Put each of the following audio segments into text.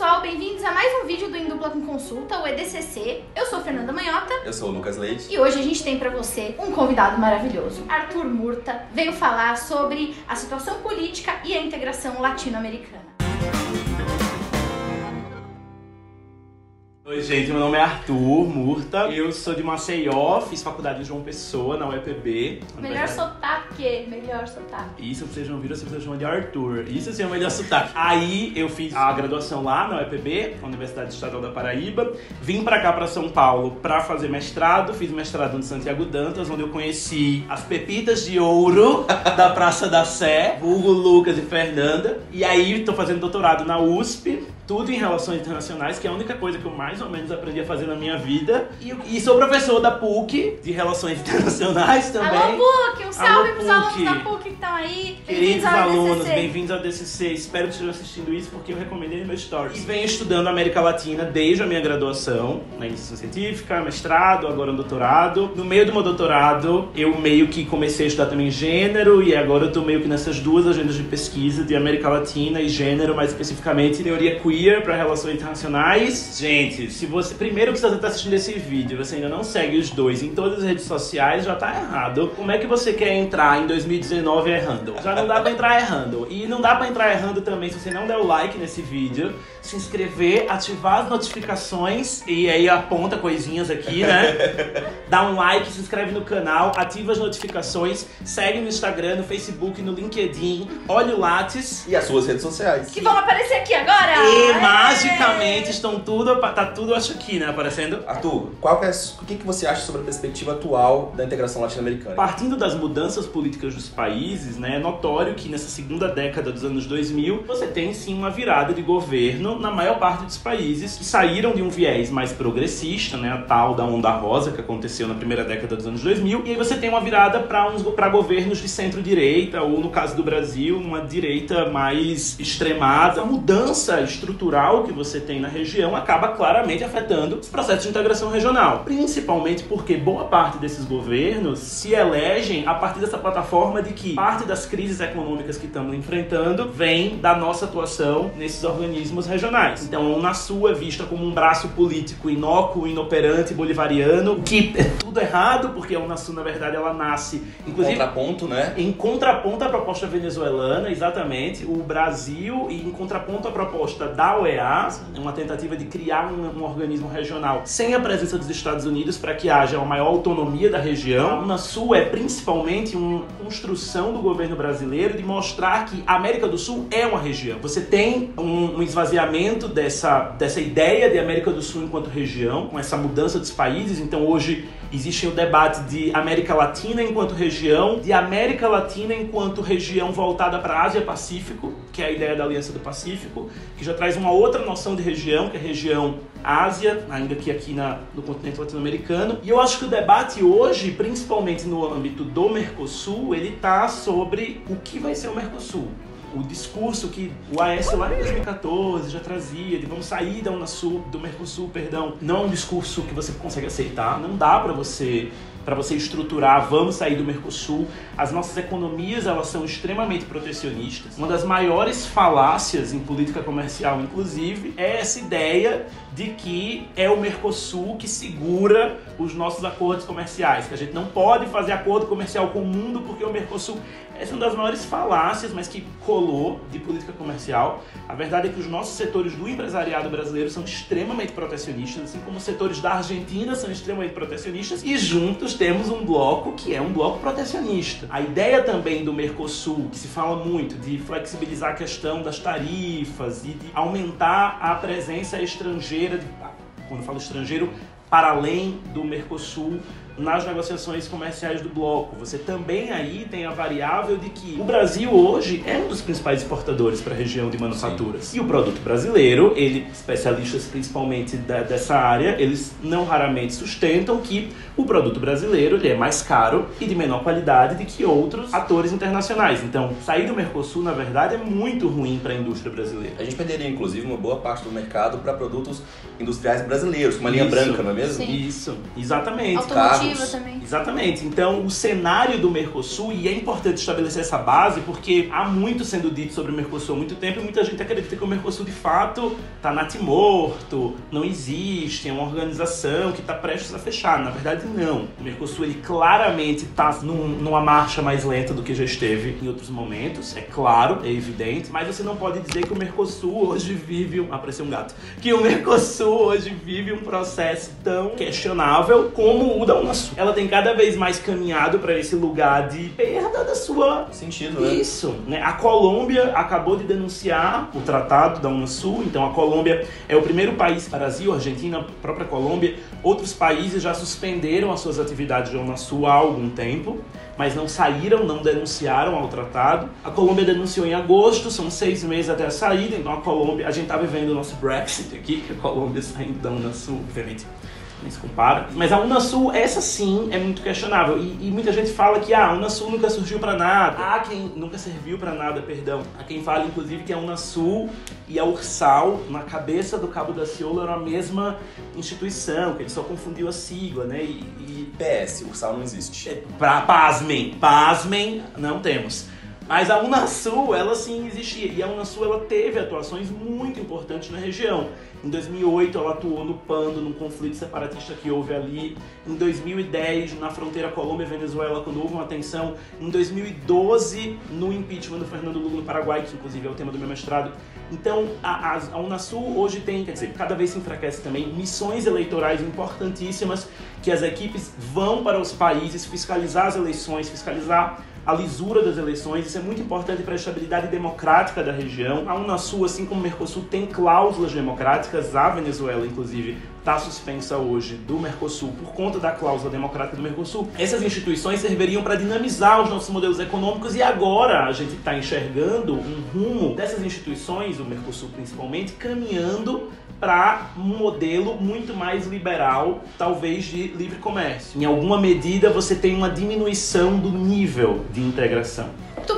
pessoal, bem-vindos a mais um vídeo do Em Dupla com Consulta, o EDCC. Eu sou Fernanda Manhota. Eu sou o Lucas Leite. E hoje a gente tem para você um convidado maravilhoso. Arthur Murta veio falar sobre a situação política e a integração latino-americana. Oi, gente, meu nome é Arthur Murta. Eu sou de Maceió, fiz faculdade em João Pessoa, na UEPB. Melhor sotaque, melhor sotaque. Isso vocês não viram, vocês chamam de Arthur. Isso sim é o melhor sotaque. Aí eu fiz a graduação lá na UEPB, Universidade Estadual da Paraíba. Vim pra cá, pra São Paulo, pra fazer mestrado. Fiz mestrado no Santiago Dantas, onde eu conheci as pepitas de ouro da Praça da Sé, Hugo, Lucas e Fernanda. E aí tô fazendo doutorado na USP tudo em relações internacionais, que é a única coisa que eu mais ou menos aprendi a fazer na minha vida. E, e sou professor da PUC, de relações internacionais também. Alô, PUC! Um salve Alô, pros PUC. alunos da PUC que estão aí. Queridos ao alunos, bem-vindos ao DCC. Espero que estejam assistindo isso porque eu recomendei no meu stories. E venho estudando América Latina desde a minha graduação, na iniciação científica, mestrado, agora um doutorado. No meio do meu doutorado, eu meio que comecei a estudar também gênero e agora eu tô meio que nessas duas agendas de pesquisa de América Latina e gênero, mais especificamente teoria queer para relações internacionais. Gente, se você primeiro que você tá assistindo esse vídeo, e você ainda não segue os dois em todas as redes sociais, já tá errado. Como é que você quer entrar em 2019 errando? Já não dá pra entrar errando. E não dá pra entrar errando também se você não der o like nesse vídeo, se inscrever, ativar as notificações e aí aponta coisinhas aqui, né? Dá um like, se inscreve no canal, ativa as notificações, segue no Instagram, no Facebook, no LinkedIn, olha o Lattes. E as suas redes sociais. Que vão aparecer aqui agora! E Magicamente estão tudo, tá tudo acho aqui, né, aparecendo. Arthur, qual é, o que, que você acha sobre a perspectiva atual da integração latino-americana? Partindo das mudanças políticas dos países, né, é notório que nessa segunda década dos anos 2000 você tem sim uma virada de governo na maior parte dos países que saíram de um viés mais progressista, né, a tal da onda rosa que aconteceu na primeira década dos anos 2000, e aí você tem uma virada para uns para governos de centro-direita ou no caso do Brasil, uma direita mais extremada. A mudança estrutural que você tem na região acaba claramente afetando os processos de integração regional, principalmente porque boa parte desses governos se elegem a partir dessa plataforma de que parte das crises econômicas que estamos enfrentando vem da nossa atuação nesses organismos regionais. Então, a Unasul é vista como um braço político inócuo, inoperante, bolivariano, que é tudo errado, porque a Unasul, na verdade, ela nasce, inclusive, Contraponto, né? em contraponto à proposta venezuelana, exatamente, o Brasil, e em contraponto à proposta da OEA, é uma tentativa de criar um, um organismo regional sem a presença dos Estados Unidos para que haja uma maior autonomia da região. A Unasul é principalmente uma construção do governo brasileiro de mostrar que a América do Sul é uma região. Você tem um, um esvaziamento dessa, dessa ideia de América do Sul enquanto região, com essa mudança dos países, então hoje existe o debate de América Latina enquanto região, de América Latina enquanto região voltada para a Ásia-Pacífico, que é a ideia da Aliança do Pacífico, que já traz uma outra noção de região, que é região Ásia, ainda que aqui na, no continente latino-americano. E eu acho que o debate hoje, principalmente no âmbito do Mercosul, ele tá sobre o que vai ser o Mercosul o discurso que o Aécio lá em 2014 já trazia de vamos sair da Unasul, do Mercosul, perdão, não é um discurso que você consegue aceitar, não dá para você para você estruturar, vamos sair do Mercosul. As nossas economias, elas são extremamente protecionistas. Uma das maiores falácias em política comercial, inclusive, é essa ideia de que é o Mercosul que segura os nossos acordos comerciais, que a gente não pode fazer acordo comercial com o mundo porque o Mercosul é uma das maiores falácias, mas que colou de política comercial. A verdade é que os nossos setores do empresariado brasileiro são extremamente protecionistas, assim como os setores da Argentina são extremamente protecionistas, e juntos temos um bloco que é um bloco protecionista. A ideia também do Mercosul, que se fala muito de flexibilizar a questão das tarifas e de aumentar a presença estrangeira, de, quando eu falo estrangeiro, para além do Mercosul nas negociações comerciais do bloco. Você também aí tem a variável de que o Brasil hoje é um dos principais exportadores para a região de manufaturas. Sim. E o produto brasileiro, ele, especialistas principalmente da, dessa área, eles não raramente sustentam que o produto brasileiro ele é mais caro e de menor qualidade do que outros atores internacionais. Então, sair do Mercosul, na verdade, é muito ruim para a indústria brasileira. A gente perderia, inclusive, uma boa parte do mercado para produtos industriais brasileiros, como a linha Isso. branca, não é mesmo? Sim. Isso, exatamente. Automotivo, também. Exatamente. Então, o cenário do Mercosul, e é importante estabelecer essa base, porque há muito sendo dito sobre o Mercosul há muito tempo e muita gente acredita que o Mercosul de fato está natimorto, não existe, é uma organização que está prestes a fechar. Na verdade, não. O Mercosul ele claramente está num, numa marcha mais lenta do que já esteve em outros momentos, é claro, é evidente, mas você não pode dizer que o Mercosul hoje vive. Um... Apareceu um gato. Que o Mercosul hoje vive um processo tão questionável como o da Ela tem cada vez mais caminhado para esse lugar de perda da sua. Sentido, né? Isso. Né? A Colômbia acabou de denunciar o tratado da Unasul, então a Colômbia é o primeiro país, Brasil, Argentina, própria Colômbia, outros países já suspenderam as suas atividades da Unasul há algum tempo mas não saíram, não denunciaram ao tratado. A Colômbia denunciou em agosto, são seis meses até a saída, então a Colômbia, a gente está vivendo o nosso Brexit aqui, que a Colômbia saindo da Unasul, obviamente nem se compara. Mas a Unasul, essa sim, é muito questionável. E, e muita gente fala que ah, a Unasul nunca surgiu para nada. Há quem nunca serviu para nada, perdão. Há quem fala, inclusive, que a Unasul e a Ursal, na cabeça do Cabo da Ciolo, eram a mesma instituição, que ele só confundiu a sigla, né? E, e... PS, Ursal não existe. É, pra, pasmem, pasmem, não temos. Mas a Unasul, ela sim existia. E a Unasul, ela teve atuações muito importantes na região. Em 2008, ela atuou no Pando, num conflito separatista que houve ali. Em 2010, na fronteira Colômbia-Venezuela, quando houve uma tensão. Em 2012, no impeachment do Fernando Lula no Paraguai, que inclusive é o tema do meu mestrado. Então, a, a, a Unasul hoje tem, quer dizer, cada vez se enfraquece também, missões eleitorais importantíssimas que as equipes vão para os países fiscalizar as eleições, fiscalizar a lisura das eleições. Isso é muito importante para a estabilidade democrática da região. A Unasul, assim como o Mercosul, tem cláusulas democráticas. A Venezuela, inclusive, está suspensa hoje do Mercosul por conta da cláusula democrática do Mercosul. Essas instituições serviriam para dinamizar os nossos modelos econômicos e agora a gente está enxergando um rumo dessas instituições, o Mercosul principalmente, caminhando para um modelo muito mais liberal, talvez de livre comércio. Em alguma medida, você tem uma diminuição do nível de integração.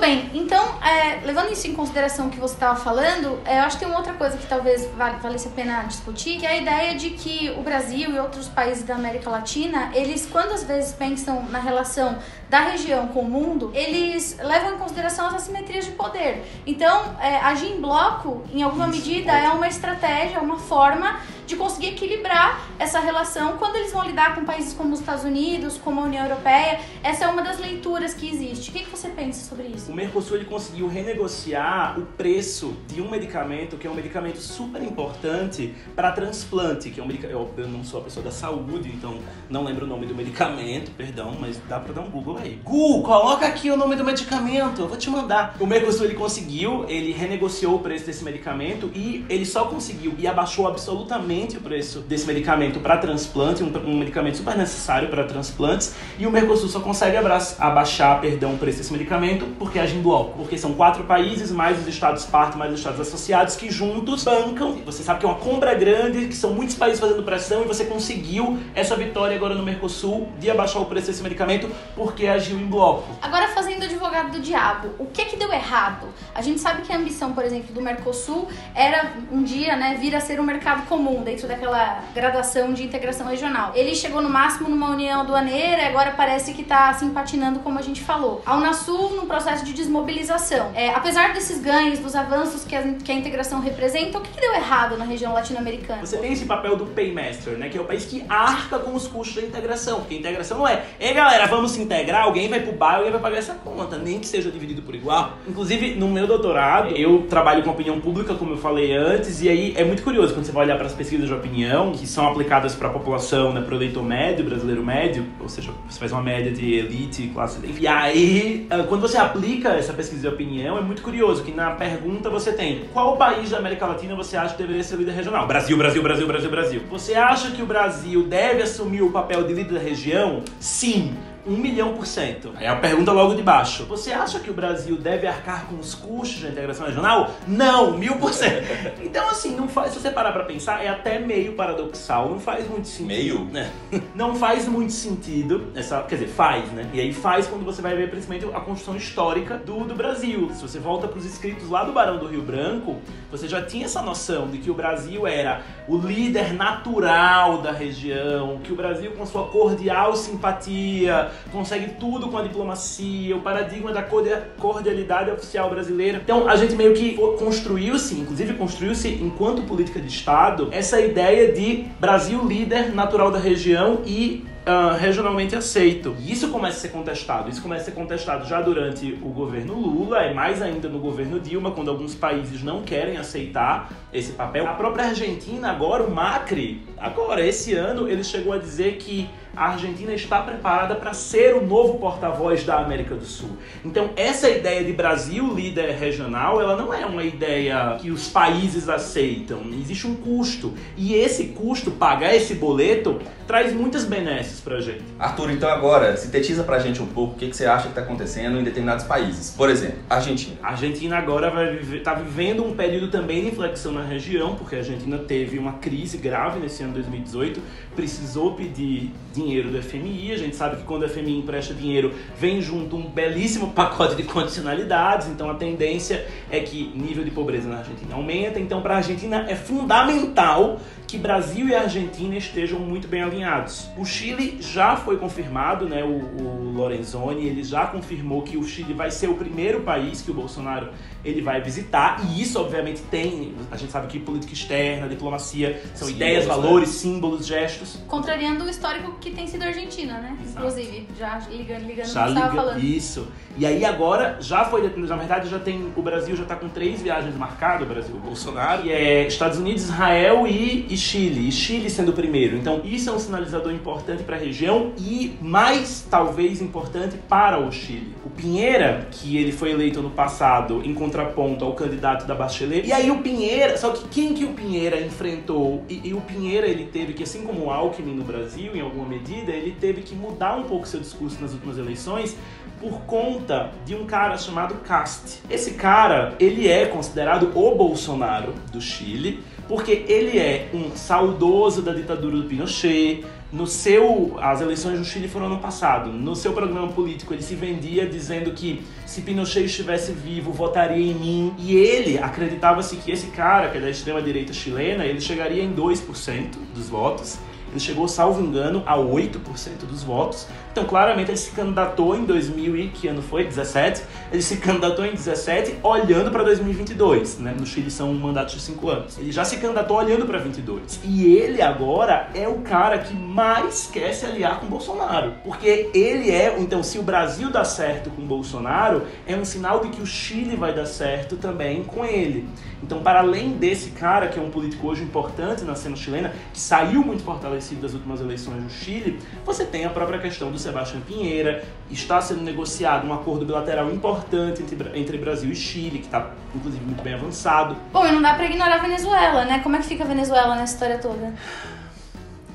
Bem, então, é, levando isso em consideração que você estava falando, é, eu acho que tem uma outra coisa que talvez valesse a pena discutir, que é a ideia de que o Brasil e outros países da América Latina, eles, quando às vezes pensam na relação da região com o mundo, eles levam em consideração as assimetrias de poder. Então, é, agir em bloco, em alguma medida, é uma estratégia, uma forma de conseguir equilibrar essa relação quando eles vão lidar com países como os Estados Unidos, como a União Europeia. Essa é uma das leituras que existe. O que, que você pensa sobre isso? O Mercosul ele conseguiu renegociar o preço de um medicamento que é um medicamento super importante para transplante, que é um medicamento. Eu não sou a pessoa da saúde, então não lembro o nome do medicamento, perdão, mas dá para dar um Google aí. Google, coloca aqui o nome do medicamento, eu vou te mandar. O Mercosul ele conseguiu, ele renegociou o preço desse medicamento e ele só conseguiu e abaixou absolutamente o preço desse medicamento para transplante, um, um, medicamento super necessário para transplantes, e o Mercosul só consegue abaixar, perdão, o preço desse medicamento porque em bloco, porque são quatro países mais os estados parto mais os estados associados que juntos bancam. Você sabe que é uma compra grande, que são muitos países fazendo pressão e você conseguiu essa vitória agora no Mercosul de abaixar o preço desse medicamento porque agiu em bloco. Agora fazendo advogado do diabo, o que que deu errado? A gente sabe que a ambição, por exemplo, do Mercosul era um dia, né, vir a ser um mercado comum dentro daquela graduação de integração regional. Ele chegou no máximo numa união aduaneira agora parece que está assim patinando como a gente falou. A Unasul num processo de desmobilização. É, apesar desses ganhos, dos avanços que a, que a integração representa, o que, que deu errado na região latino-americana? Você tem esse papel do paymaster, né, que é o país que arca com os custos da integração, porque a integração não é, ei galera, vamos se integrar, alguém vai pro bar, alguém vai pagar essa conta, nem que seja dividido por igual. Inclusive, no meu doutorado, eu trabalho com opinião pública, como eu falei antes, e aí é muito curioso quando você vai olhar para as pesquisas de opinião, que são aplicadas para a população, né, para o eleitor médio, brasileiro médio, ou seja, você faz uma média de elite, classe. E aí, ah, quando você aplica essa pesquisa de opinião, é muito curioso que na pergunta você tem qual país da América Latina você acha que deveria ser líder regional? Brasil, Brasil, Brasil, Brasil, Brasil. Você acha que o Brasil deve assumir o papel de líder da região? Sim Um milhão por cento. Aí a pergunta logo de baixo. Você acha que o Brasil deve arcar com os custos da integração regional? Não, mil por cento. Então, assim, não faz, se você parar pra pensar, é até meio paradoxal. Não faz muito sentido. Meio? né? Não faz muito sentido. Essa, quer dizer, faz, né? E aí faz quando você vai ver principalmente a construção histórica do, do Brasil. Se você volta pros escritos lá do Barão do Rio Branco, você já tinha essa noção de que o Brasil era o líder natural da região, que o Brasil, com sua cordial simpatia, consegue tudo com a diplomacia, o paradigma da cordia- cordialidade oficial brasileira. Então, a gente meio que construiu-se, inclusive construiu-se enquanto política de Estado, essa ideia de Brasil líder natural da região e ah, regionalmente aceito. E isso começa a ser contestado. Isso começa a ser contestado já durante o governo Lula, e mais ainda no governo Dilma, quando alguns países não querem aceitar esse papel. A própria Argentina, agora, o Macri, agora, esse ano, ele chegou a dizer que a Argentina está preparada para ser o novo porta-voz da América do Sul. Então, essa ideia de Brasil líder regional, ela não é uma ideia que os países aceitam. Existe um custo. E esse custo, pagar esse boleto, traz muitas benesses pra gente. Arthur, então agora, sintetiza pra gente um pouco o que, que você acha que tá acontecendo em determinados países. Por exemplo, Argentina. A Argentina agora vai viver, tá vivendo um período também de inflexão na região, porque a Argentina teve uma crise grave nesse ano 2018, precisou pedir dinheiro do FMI. A gente sabe que quando o FMI empresta dinheiro, vem junto um belíssimo pacote de condicionalidades, então a tendência é que nível de pobreza na Argentina aumenta. Então, para a Argentina é fundamental que Brasil e Argentina estejam muito bem alinhados. O Chile já foi confirmado, né? O, o Lorenzoni ele já confirmou que o Chile vai ser o primeiro país que o Bolsonaro ele vai visitar e isso obviamente tem, a gente sabe que política externa, diplomacia são Símbolos, ideias, né? valores, símbolos, gestos. Contrariando o histórico que tem sido a Argentina, né? Inclusive, já ligando, ligando Já o que você estava liga falando. isso. E aí agora já foi na verdade já tem o Brasil já tá com três viagens marcadas, o Brasil, o Bolsonaro, e é Estados Unidos, Israel e, e Chile. E Chile sendo o primeiro. Então isso é um sinalizador importante para a região e mais talvez importante para o Chile. O Pinheira, que ele foi eleito ano passado em contraponto ao candidato da Bachelet. E aí o Pinheira, só que quem que o Pinheira enfrentou? E, e o Pinheira ele teve que, assim como o Alckmin no Brasil, em alguma medida, ele teve que mudar um pouco seu discurso nas últimas eleições por conta de um cara chamado Cast. Esse cara, ele é considerado o Bolsonaro do Chile, porque ele é um saudoso da ditadura do Pinochet. No seu, as eleições no Chile foram ano passado. No seu programa político ele se vendia dizendo que se Pinochet estivesse vivo, votaria em mim. E ele acreditava-se que esse cara, que é da extrema direita chilena, ele chegaria em 2% dos votos. Ele chegou, salvo engano, a 8% dos votos. Então, claramente, ele se candidatou em 2000 e que ano foi? 17. Ele se candidatou em 17 olhando para 2022, né? No Chile são mandatos de 5 anos. Ele já se candidatou olhando para 22. E ele agora é o cara que mais quer se aliar com Bolsonaro. Porque ele é, então, se o Brasil dá certo com Bolsonaro, é um sinal de que o Chile vai dar certo também com ele. Então, para além desse cara, que é um político hoje importante na cena chilena, que saiu muito fortalecido das últimas eleições no Chile, você tem a própria questão do Sebastião Pinheira, está sendo negociado um acordo bilateral importante entre, entre Brasil e Chile, que está, inclusive, muito bem avançado. Bom, e não dá pra ignorar a Venezuela, né? Como é que fica a Venezuela nessa história toda?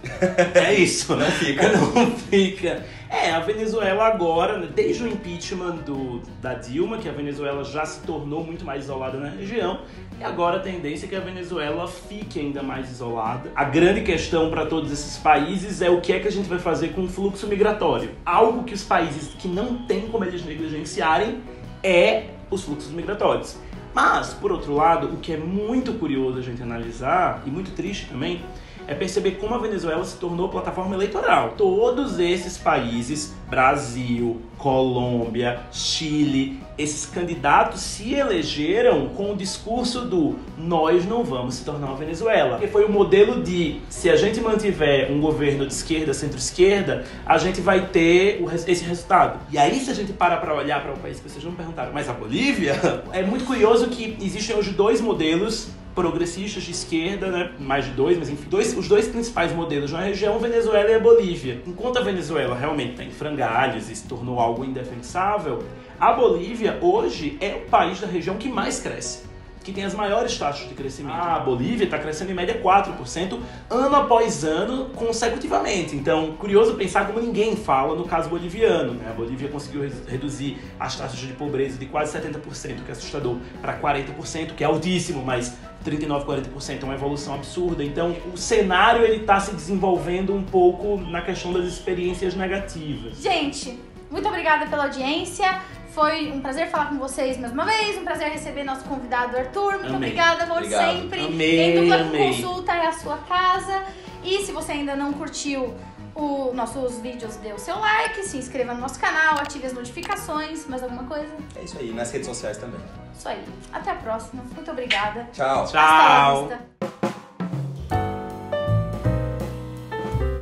É isso, Não fica. Não fica. É, a Venezuela agora, né, desde o impeachment do, da Dilma, que a Venezuela já se tornou muito mais isolada na região, e agora a tendência é que a Venezuela fique ainda mais isolada. A grande questão para todos esses países é o que é que a gente vai fazer com o fluxo migratório. Algo que os países que não têm como eles negligenciarem é os fluxos migratórios. Mas, por outro lado, o que é muito curioso a gente analisar, e muito triste também, é perceber como a Venezuela se tornou plataforma eleitoral. Todos esses países, Brasil, Colômbia, Chile, esses candidatos se elegeram com o discurso do nós não vamos se tornar uma Venezuela. Que foi o modelo de se a gente mantiver um governo de esquerda, centro-esquerda, a gente vai ter esse resultado. E aí, se a gente para para olhar para o país que vocês não perguntaram, mas a Bolívia, é muito curioso que existem hoje dois modelos progressistas de esquerda, né? mais de dois, mas enfim, dois, os dois principais modelos na região, Venezuela e a Bolívia. Enquanto a Venezuela realmente está em frangalhos e se tornou algo indefensável, a Bolívia hoje é o país da região que mais cresce. Que tem as maiores taxas de crescimento. A Bolívia está crescendo em média 4% ano após ano consecutivamente. Então, curioso pensar como ninguém fala no caso boliviano. Né? A Bolívia conseguiu reduzir as taxas de pobreza de quase 70%, que é assustador, para 40%, que é altíssimo, mas 39, 40% é uma evolução absurda. Então, o cenário ele está se desenvolvendo um pouco na questão das experiências negativas. Gente, muito obrigada pela audiência. Foi um prazer falar com vocês mais uma vez, um prazer receber nosso convidado Arthur. Muito Amei. obrigada, amor, Obrigado. sempre. Amei, em dupla amei. consulta é a sua casa. E se você ainda não curtiu os nossos vídeos, dê o seu like, se inscreva no nosso canal, ative as notificações. Mais alguma coisa? É isso aí, nas redes sociais também. Isso aí. Até a próxima. Muito obrigada. Tchau. Tchau.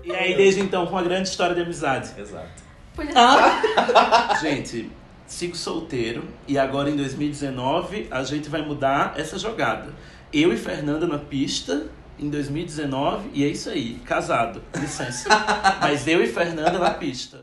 E aí, desde então, com uma grande história de amizade. Exato. Podia- Gente, sigo solteiro e agora em 2019 a gente vai mudar essa jogada. Eu e Fernanda na pista em 2019 e é isso aí, casado. Licença. Mas eu e Fernanda na pista.